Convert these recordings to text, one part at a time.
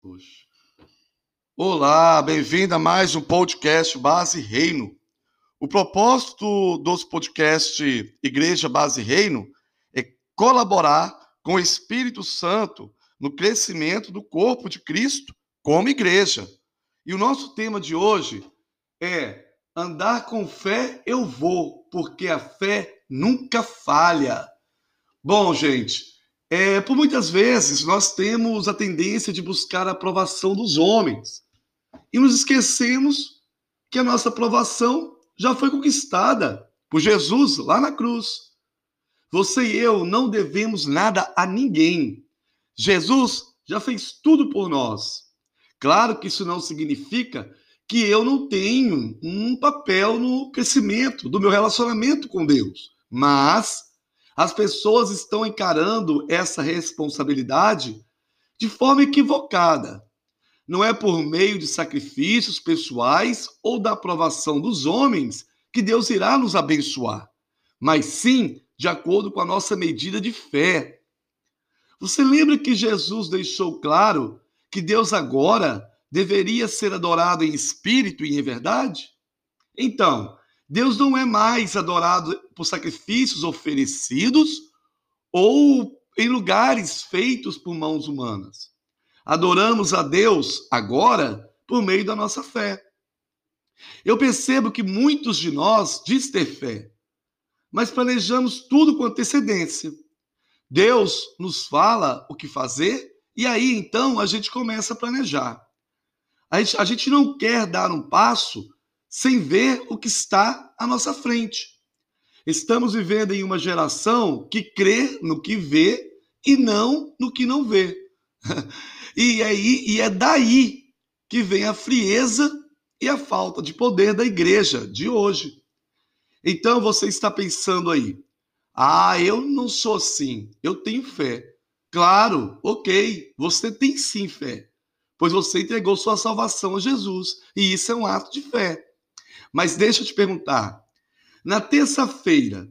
Puxa. Olá, bem-vindo a mais um podcast Base Reino. O propósito dos podcasts Igreja Base Reino é colaborar com o Espírito Santo no crescimento do corpo de Cristo como igreja. E o nosso tema de hoje é andar com fé eu vou, porque a fé nunca falha. Bom, gente, é, por muitas vezes nós temos a tendência de buscar a aprovação dos homens e nos esquecemos que a nossa aprovação já foi conquistada por Jesus lá na cruz. Você e eu não devemos nada a ninguém. Jesus já fez tudo por nós. Claro que isso não significa que eu não tenho um papel no crescimento do meu relacionamento com Deus, mas as pessoas estão encarando essa responsabilidade de forma equivocada não é por meio de sacrifícios pessoais ou da aprovação dos homens que Deus irá nos abençoar, mas sim de acordo com a nossa medida de fé. Você lembra que Jesus deixou claro que Deus agora deveria ser adorado em espírito e em verdade? Então, Deus não é mais adorado por sacrifícios oferecidos ou em lugares feitos por mãos humanas. Adoramos a Deus agora por meio da nossa fé. Eu percebo que muitos de nós diz ter fé, mas planejamos tudo com antecedência. Deus nos fala o que fazer e aí então a gente começa a planejar. A gente, a gente não quer dar um passo sem ver o que está à nossa frente. Estamos vivendo em uma geração que crê no que vê e não no que não vê. E, aí, e é daí que vem a frieza e a falta de poder da igreja de hoje. Então você está pensando aí, ah, eu não sou assim, eu tenho fé. Claro, ok, você tem sim fé, pois você entregou sua salvação a Jesus, e isso é um ato de fé. Mas deixa eu te perguntar, na terça-feira,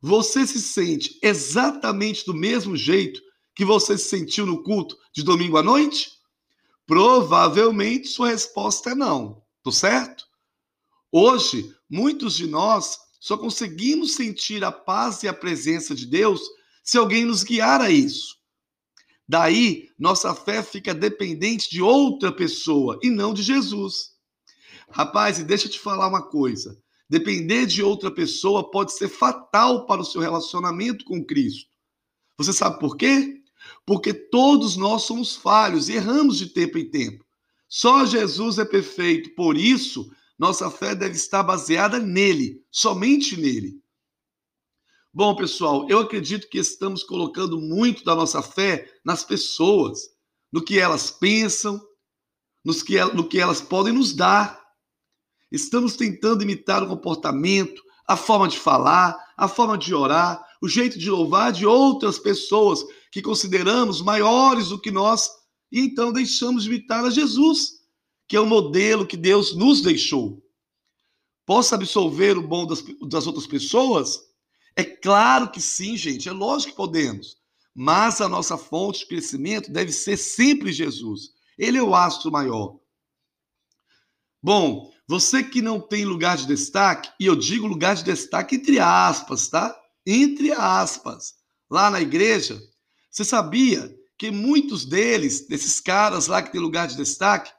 você se sente exatamente do mesmo jeito que você se sentiu no culto de domingo à noite? Provavelmente sua resposta é não, tô certo? Hoje, muitos de nós só conseguimos sentir a paz e a presença de Deus se alguém nos guiar a isso. Daí, nossa fé fica dependente de outra pessoa e não de Jesus. Rapaz, e deixa eu te falar uma coisa: depender de outra pessoa pode ser fatal para o seu relacionamento com Cristo. Você sabe por quê? porque todos nós somos falhos e erramos de tempo em tempo. Só Jesus é perfeito, por isso, nossa fé deve estar baseada nele, somente nele. Bom, pessoal, eu acredito que estamos colocando muito da nossa fé nas pessoas, no que elas pensam, no que elas podem nos dar. Estamos tentando imitar o comportamento, a forma de falar, a forma de orar, o jeito de louvar de outras pessoas que consideramos maiores do que nós, e então deixamos de imitar a Jesus, que é o modelo que Deus nos deixou. Posso absolver o bom das, das outras pessoas? É claro que sim, gente, é lógico que podemos. Mas a nossa fonte de crescimento deve ser sempre Jesus. Ele é o astro maior. Bom, você que não tem lugar de destaque, e eu digo lugar de destaque entre aspas, tá? Entre aspas. Lá na igreja, você sabia que muitos deles, desses caras lá que tem lugar de destaque,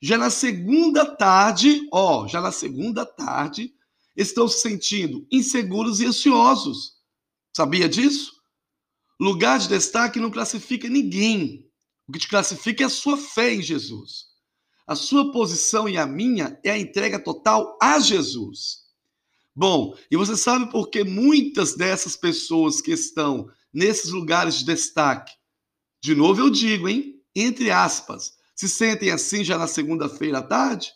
já na segunda tarde, ó, já na segunda tarde, estão se sentindo inseguros e ansiosos. Sabia disso? Lugar de destaque não classifica ninguém. O que te classifica é a sua fé em Jesus. A sua posição e a minha é a entrega total a Jesus. Bom, e você sabe por que muitas dessas pessoas que estão nesses lugares de destaque. De novo eu digo, hein? Entre aspas, se sentem assim já na segunda-feira à tarde?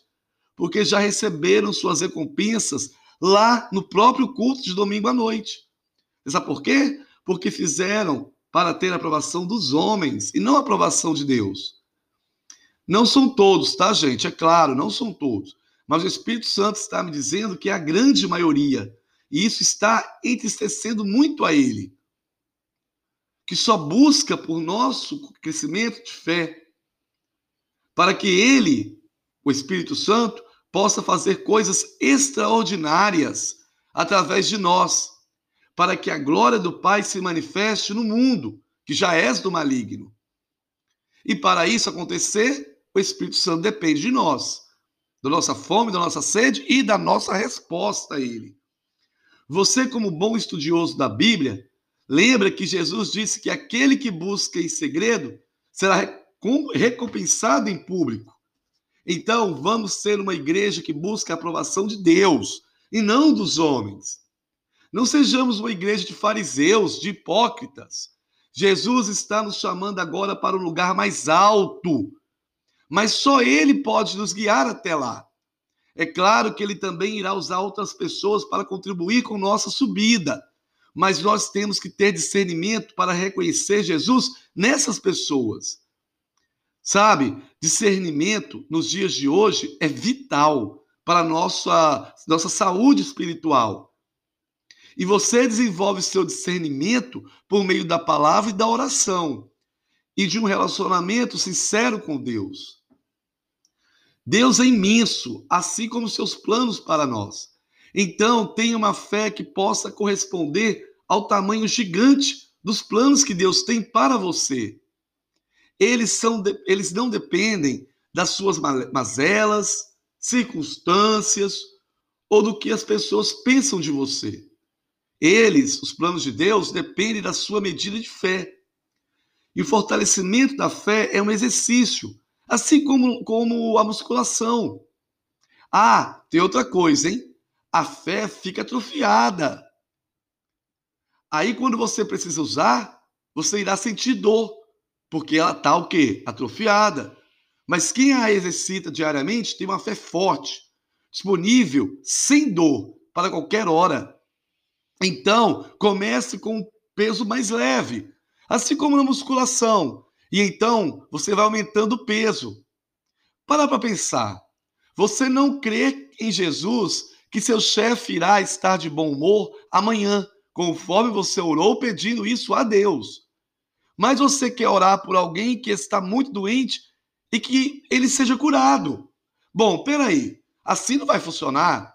Porque já receberam suas recompensas lá no próprio culto de domingo à noite. Sabe por quê? Porque fizeram para ter a aprovação dos homens e não a aprovação de Deus. Não são todos, tá, gente? É claro, não são todos. Mas o Espírito Santo está me dizendo que é a grande maioria. E isso está entristecendo muito a ele que só busca por nosso crescimento de fé. para que ele, o Espírito Santo, possa fazer coisas extraordinárias através de nós, para que a glória do Pai se manifeste no mundo, que já és do maligno. E para isso acontecer, o Espírito Santo depende de nós, da nossa fome, da nossa sede e da nossa resposta a Ele. Você, como bom estudioso da Bíblia, lembra que Jesus disse que aquele que busca em segredo será recompensado em público. Então, vamos ser uma igreja que busca a aprovação de Deus e não dos homens. Não sejamos uma igreja de fariseus, de hipócritas. Jesus está nos chamando agora para um lugar mais alto, mas só Ele pode nos guiar até lá. É claro que Ele também irá usar outras pessoas para contribuir com nossa subida, mas nós temos que ter discernimento para reconhecer Jesus nessas pessoas. Sabe, discernimento nos dias de hoje é vital para a nossa, nossa saúde espiritual. E você desenvolve seu discernimento por meio da palavra e da oração e de um relacionamento sincero com Deus. Deus é imenso, assim como seus planos para nós. Então, tenha uma fé que possa corresponder ao tamanho gigante dos planos que Deus tem para você. Eles, são, eles não dependem das suas mazelas, circunstâncias ou do que as pessoas pensam de você. Eles, os planos de Deus, dependem da sua medida de fé. E o fortalecimento da fé é um exercício, assim como, como a musculação. Ah, tem outra coisa, hein? A fé fica atrofiada. Aí, quando você precisa usar, você irá sentir dor porque ela está o quê? Atrofiada. Mas quem a exercita diariamente tem uma fé forte, disponível, sem dor, para qualquer hora. Então, comece com um peso mais leve, assim como na musculação. E então, você vai aumentando o peso. Para para pensar. Você não crê em Jesus que seu chefe irá estar de bom humor amanhã, conforme você orou pedindo isso a Deus mas você quer orar por alguém que está muito doente e que ele seja curado. Bom, peraí, assim não vai funcionar.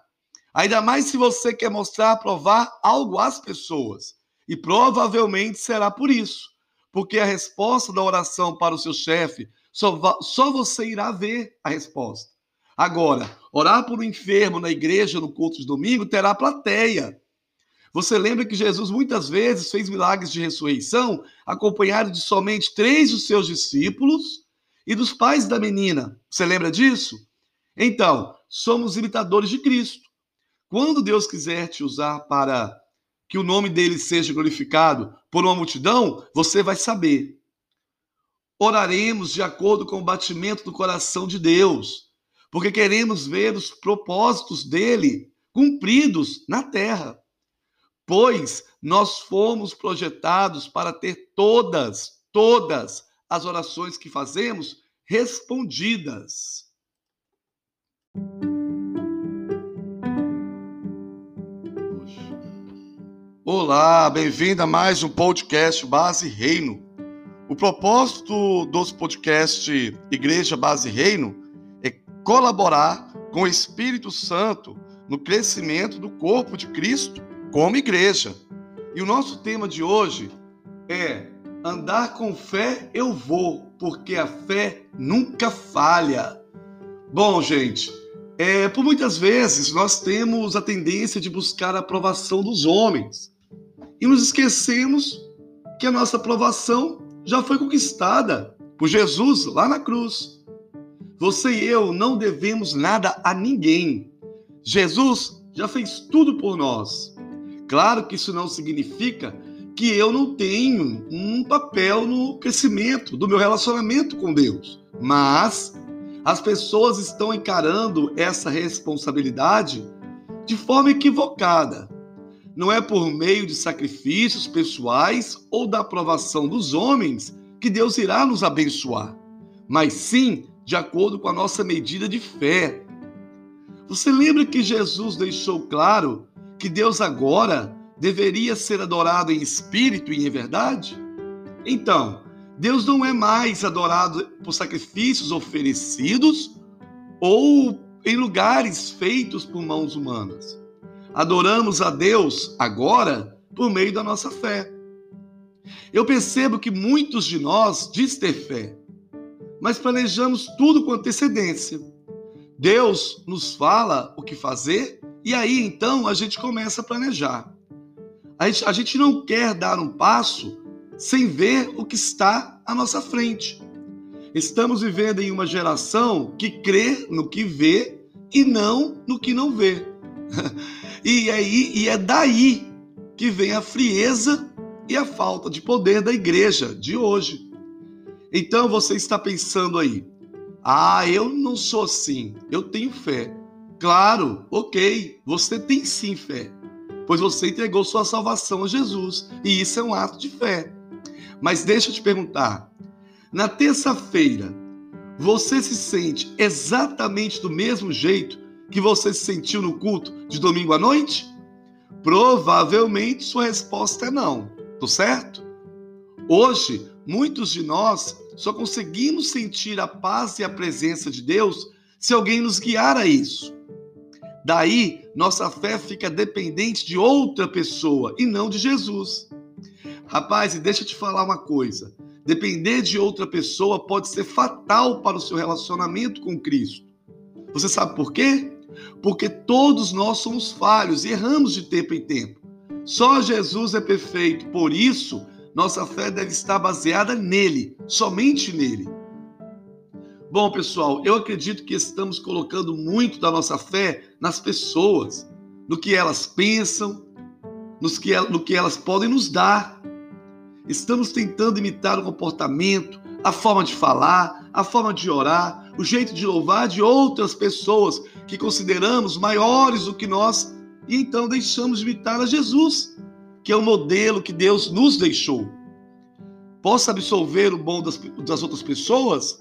Ainda mais se você quer mostrar, provar algo às pessoas. E provavelmente será por isso. Porque a resposta da oração para o seu chefe, só, só você irá ver a resposta. Agora, orar por um enfermo na igreja no culto de domingo terá plateia. Você lembra que Jesus muitas vezes fez milagres de ressurreição acompanhado de somente três dos seus discípulos e dos pais da menina. Você lembra disso? Então, somos imitadores de Cristo. Quando Deus quiser te usar para que o nome dele seja glorificado por uma multidão, você vai saber. Oraremos de acordo com o batimento do coração de Deus, porque queremos ver os propósitos dele cumpridos na terra pois nós fomos projetados para ter todas, todas as orações que fazemos respondidas. Olá, bem-vindo a mais um podcast Base Reino. O propósito dos podcasts Igreja Base Reino é colaborar com o Espírito Santo no crescimento do corpo de Cristo como igreja. E o nosso tema de hoje é andar com fé eu vou, porque a fé nunca falha. Bom, gente, é, por muitas vezes nós temos a tendência de buscar a aprovação dos homens e nos esquecemos que a nossa aprovação já foi conquistada por Jesus lá na cruz. Você e eu não devemos nada a ninguém. Jesus já fez tudo por nós. Claro que isso não significa que eu não tenho um papel no crescimento do meu relacionamento com Deus, mas as pessoas estão encarando essa responsabilidade de forma equivocada. Não é por meio de sacrifícios pessoais ou da aprovação dos homens que Deus irá nos abençoar, mas sim de acordo com a nossa medida de fé. Você lembra que Jesus deixou claro que Deus agora deveria ser adorado em espírito e em verdade? Então, Deus não é mais adorado por sacrifícios oferecidos ou em lugares feitos por mãos humanas. Adoramos a Deus agora por meio da nossa fé. Eu percebo que muitos de nós diz ter fé, mas planejamos tudo com antecedência. Deus nos fala o que fazer e aí então a gente começa a planejar. A gente, a gente não quer dar um passo sem ver o que está à nossa frente. Estamos vivendo em uma geração que crê no que vê e não no que não vê. e, aí, e é daí que vem a frieza e a falta de poder da igreja de hoje. Então você está pensando aí, ah, eu não sou assim, eu tenho fé. Claro, ok, você tem sim fé, pois você entregou sua salvação a Jesus e isso é um ato de fé. Mas deixa eu te perguntar: na terça-feira, você se sente exatamente do mesmo jeito que você se sentiu no culto de domingo à noite? Provavelmente sua resposta é não, tô certo? Hoje, muitos de nós só conseguimos sentir a paz e a presença de Deus se alguém nos guiar a isso. Daí, nossa fé fica dependente de outra pessoa e não de Jesus. Rapaz, e deixa eu te falar uma coisa: depender de outra pessoa pode ser fatal para o seu relacionamento com Cristo. Você sabe por quê? Porque todos nós somos falhos e erramos de tempo em tempo. Só Jesus é perfeito, por isso, nossa fé deve estar baseada nele, somente nele. Bom, pessoal, eu acredito que estamos colocando muito da nossa fé nas pessoas, no que elas pensam, no que elas podem nos dar. Estamos tentando imitar o comportamento, a forma de falar, a forma de orar, o jeito de louvar de outras pessoas que consideramos maiores do que nós e então deixamos de imitar a Jesus, que é o modelo que Deus nos deixou. Posso absolver o bom das, das outras pessoas?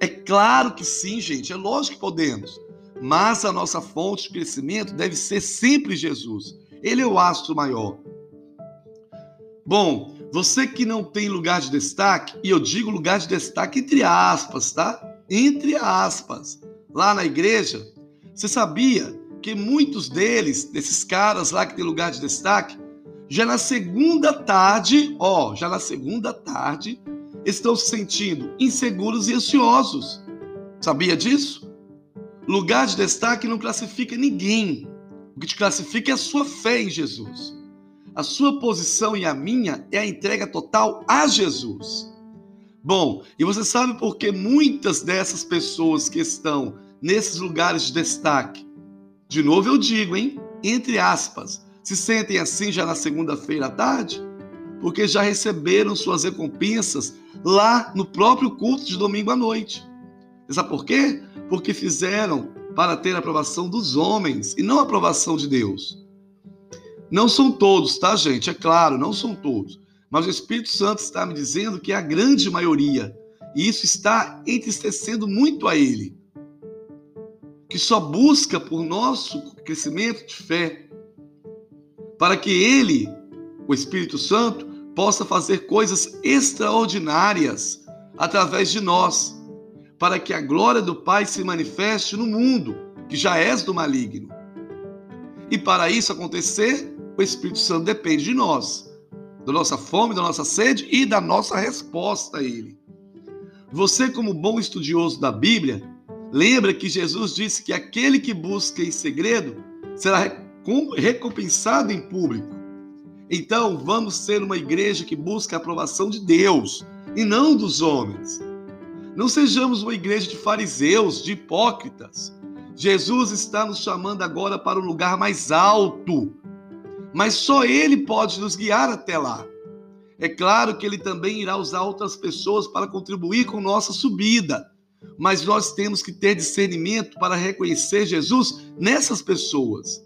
É claro que sim, gente, é lógico que podemos. Mas a nossa fonte de crescimento deve ser sempre Jesus. Ele é o astro maior. Bom, você que não tem lugar de destaque, e eu digo lugar de destaque entre aspas, tá? Entre aspas. Lá na igreja, você sabia que muitos deles, desses caras lá que tem lugar de destaque, já na segunda tarde, ó, já na segunda tarde, estão se sentindo inseguros e ansiosos. Sabia disso? Lugar de destaque não classifica ninguém. O que te classifica é a sua fé em Jesus. A sua posição e a minha é a entrega total a Jesus. Bom, e você sabe por que muitas dessas pessoas que estão nesses lugares de destaque, de novo eu digo, hein? Entre aspas, se sentem assim já na segunda-feira à tarde? Porque já receberam suas recompensas lá no próprio culto de domingo à noite. Sabe por quê? Porque fizeram para ter a aprovação dos homens e não a aprovação de Deus. Não são todos, tá, gente? É claro, não são todos. Mas o Espírito Santo está me dizendo que é a grande maioria. E isso está entristecendo muito a ele. Que só busca por nosso crescimento de fé. Para que ele, o Espírito Santo, possa fazer coisas extraordinárias através de nós. Para que a glória do Pai se manifeste no mundo, que já és do maligno. E para isso acontecer, o Espírito Santo depende de nós, da nossa fome, da nossa sede e da nossa resposta a Ele. Você, como bom estudioso da Bíblia, lembra que Jesus disse que aquele que busca em segredo será recompensado em público. Então, vamos ser uma igreja que busca a aprovação de Deus e não dos homens. Não sejamos uma igreja de fariseus, de hipócritas. Jesus está nos chamando agora para um lugar mais alto, mas só Ele pode nos guiar até lá. É claro que Ele também irá usar outras pessoas para contribuir com nossa subida, mas nós temos que ter discernimento para reconhecer Jesus nessas pessoas.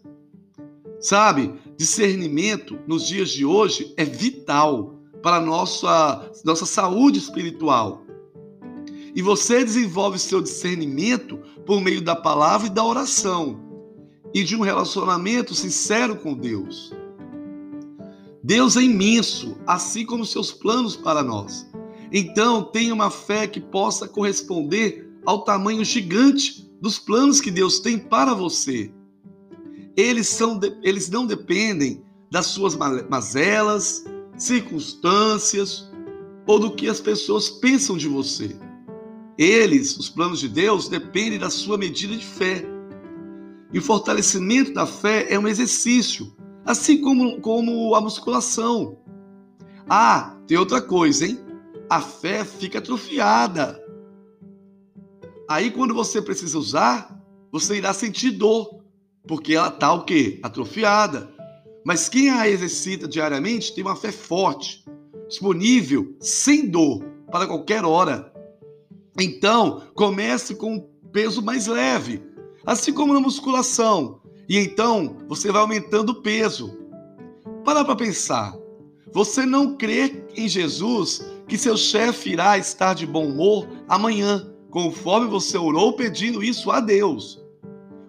Sabe, discernimento nos dias de hoje é vital para a nossa, nossa saúde espiritual. E você desenvolve seu discernimento por meio da palavra e da oração e de um relacionamento sincero com Deus. Deus é imenso, assim como seus planos para nós. Então, tenha uma fé que possa corresponder ao tamanho gigante dos planos que Deus tem para você. Eles, são, eles não dependem das suas mazelas, circunstâncias ou do que as pessoas pensam de você. Eles, os planos de Deus, dependem da sua medida de fé. E o fortalecimento da fé é um exercício, assim como, como a musculação. Ah, tem outra coisa, hein? A fé fica atrofiada. Aí, quando você precisa usar, você irá sentir dor, porque ela está o quê? Atrofiada. Mas quem a exercita diariamente tem uma fé forte, disponível, sem dor, para qualquer hora. Então, comece com um peso mais leve, assim como na musculação. E então, você vai aumentando o peso. Para para pensar. Você não crê em Jesus que seu chefe irá estar de bom humor amanhã, conforme você orou pedindo isso a Deus.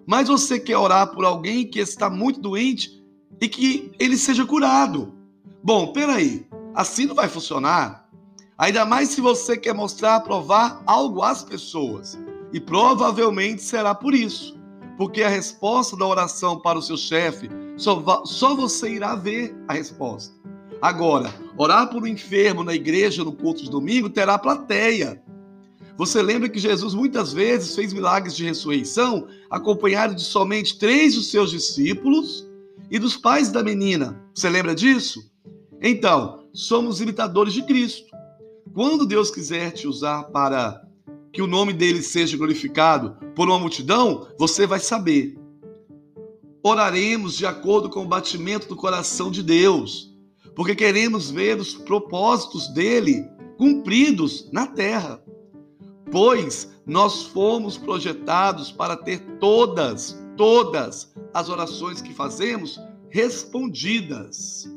Mas você quer orar por alguém que está muito doente e que ele seja curado. Bom, peraí, assim não vai funcionar. Ainda mais se você quer mostrar, provar algo às pessoas. E provavelmente será por isso. Porque a resposta da oração para o seu chefe, só, só você irá ver a resposta. Agora, orar por um enfermo na igreja no culto de domingo terá plateia. Você lembra que Jesus muitas vezes fez milagres de ressurreição acompanhado de somente três dos seus discípulos e dos pais da menina. Você lembra disso? Então, somos imitadores de Cristo. Quando Deus quiser te usar para que o nome dele seja glorificado por uma multidão, você vai saber. Oraremos de acordo com o batimento do coração de Deus, porque queremos ver os propósitos dele cumpridos na terra. Pois nós fomos projetados para ter todas, todas as orações que fazemos respondidas.